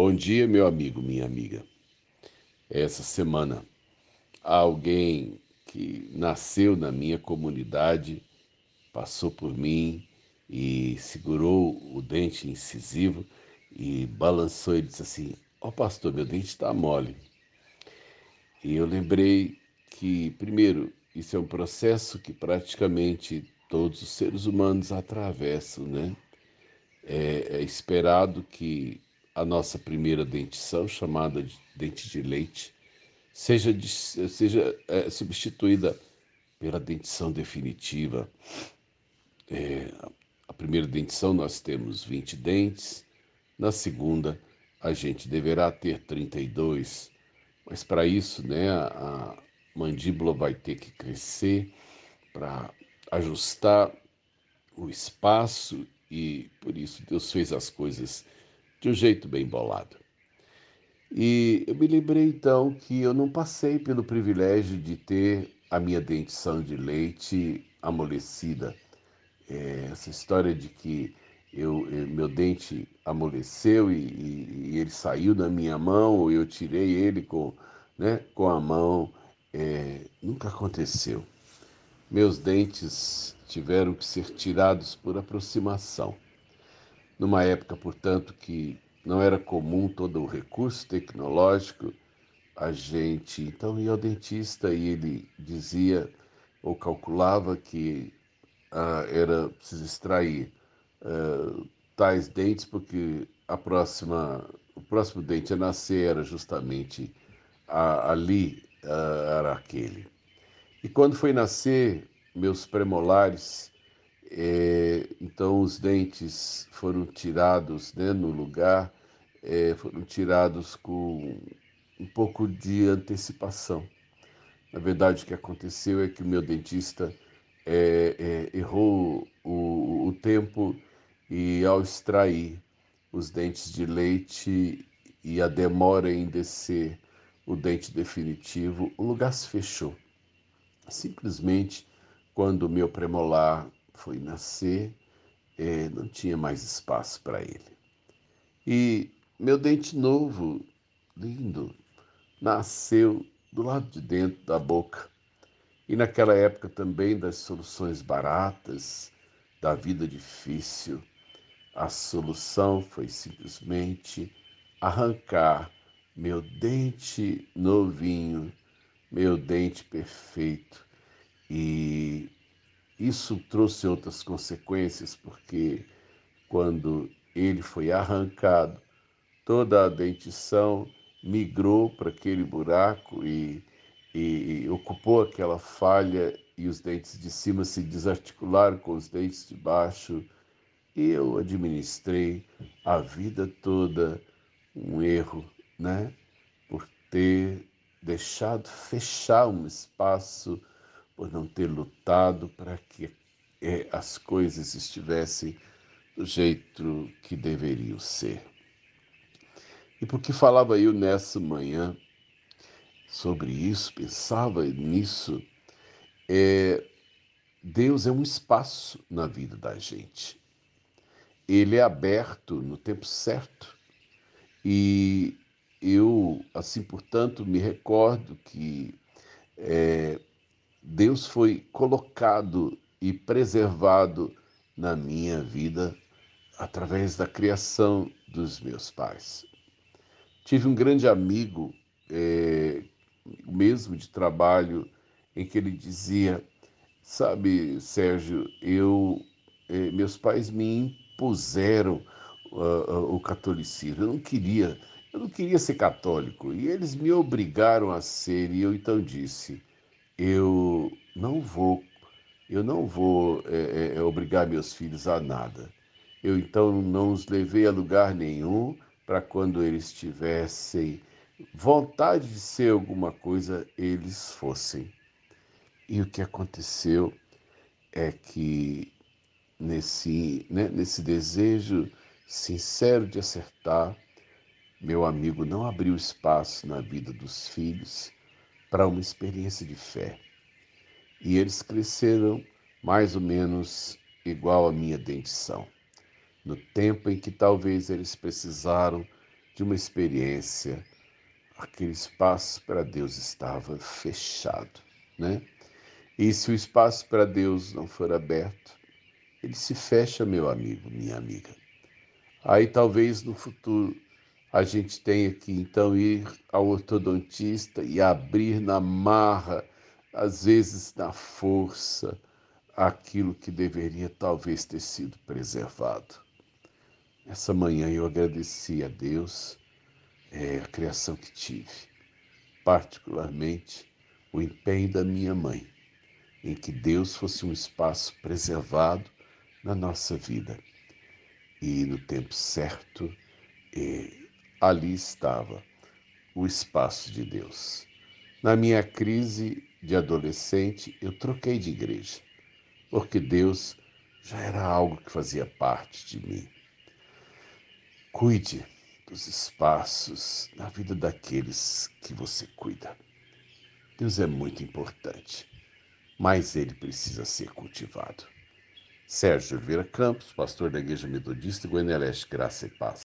Bom dia, meu amigo, minha amiga. Essa semana, alguém que nasceu na minha comunidade passou por mim e segurou o dente incisivo e balançou e disse assim: Ó oh, pastor, meu dente está mole. E eu lembrei que, primeiro, isso é um processo que praticamente todos os seres humanos atravessam, né? É, é esperado que a nossa primeira dentição, chamada de dente de leite, seja, seja é, substituída pela dentição definitiva. É, a primeira dentição nós temos 20 dentes, na segunda a gente deverá ter 32, mas para isso né, a mandíbula vai ter que crescer para ajustar o espaço e por isso Deus fez as coisas de um jeito bem bolado. E eu me lembrei então que eu não passei pelo privilégio de ter a minha dentição de leite amolecida. É, essa história de que eu, eu, meu dente amoleceu e, e, e, ele saiu da minha mão, ou eu tirei ele com, né, com a mão, é, nunca aconteceu. Meus dentes tiveram que ser tirados por aproximação numa época, portanto, que não era comum todo o recurso tecnológico, a gente então ia ao dentista e ele dizia ou calculava que ah, era preciso extrair ah, tais dentes porque a próxima o próximo dente a nascer era justamente a, ali ah, era aquele. E quando foi nascer meus premolares é, então os dentes foram tirados né, no lugar, é, foram tirados com um pouco de antecipação. Na verdade, o que aconteceu é que o meu dentista é, errou o, o tempo e ao extrair os dentes de leite e a demora em descer o dente definitivo, o lugar se fechou. Simplesmente quando o meu premolar foi nascer, é, não tinha mais espaço para ele. E meu dente novo, lindo, nasceu do lado de dentro da boca. E naquela época também das soluções baratas, da vida difícil, a solução foi simplesmente arrancar meu dente novinho, meu dente perfeito e isso trouxe outras consequências, porque quando ele foi arrancado, toda a dentição migrou para aquele buraco e, e, e, ocupou aquela falha e os dentes de cima se desarticularam com os dentes de baixo. E eu administrei a vida toda um erro, né? Por ter deixado fechar um espaço por não ter lutado para que é, as coisas estivessem do jeito que deveriam ser. E porque falava eu nessa manhã sobre isso, pensava nisso, é, Deus é um espaço na vida da gente. Ele é aberto no tempo certo. E eu, assim, portanto, me recordo que é, Deus foi colocado e preservado na minha vida através da criação dos meus pais. Tive um grande amigo, é, mesmo de trabalho, em que ele dizia: Sabe, Sérgio, eu, é, meus pais me impuseram uh, o catolicismo. Eu não queria, eu não queria ser católico e eles me obrigaram a ser. E eu então disse: eu não vou, eu não vou é, é, obrigar meus filhos a nada. Eu então não os levei a lugar nenhum para quando eles tivessem vontade de ser alguma coisa, eles fossem. E o que aconteceu é que nesse, né, nesse desejo sincero de acertar, meu amigo não abriu espaço na vida dos filhos para uma experiência de fé. E eles cresceram mais ou menos igual à minha dentição. No tempo em que talvez eles precisaram de uma experiência, aquele espaço para Deus estava fechado, né? E se o espaço para Deus não for aberto, ele se fecha, meu amigo, minha amiga. Aí talvez no futuro a gente tenha que então ir ao ortodontista e abrir na marra, às vezes na força, aquilo que deveria talvez ter sido preservado. Essa manhã eu agradeci a Deus é, a criação que tive, particularmente o empenho da minha mãe em que Deus fosse um espaço preservado na nossa vida. E no tempo certo, ali estava o espaço de Deus. Na minha crise de adolescente, eu troquei de igreja, porque Deus já era algo que fazia parte de mim. Cuide dos espaços na vida daqueles que você cuida. Deus é muito importante mas ele precisa ser cultivado. Sérgio Oliveira Campos, pastor da Igreja Metodista Goiânia Leste, Graça e Paz.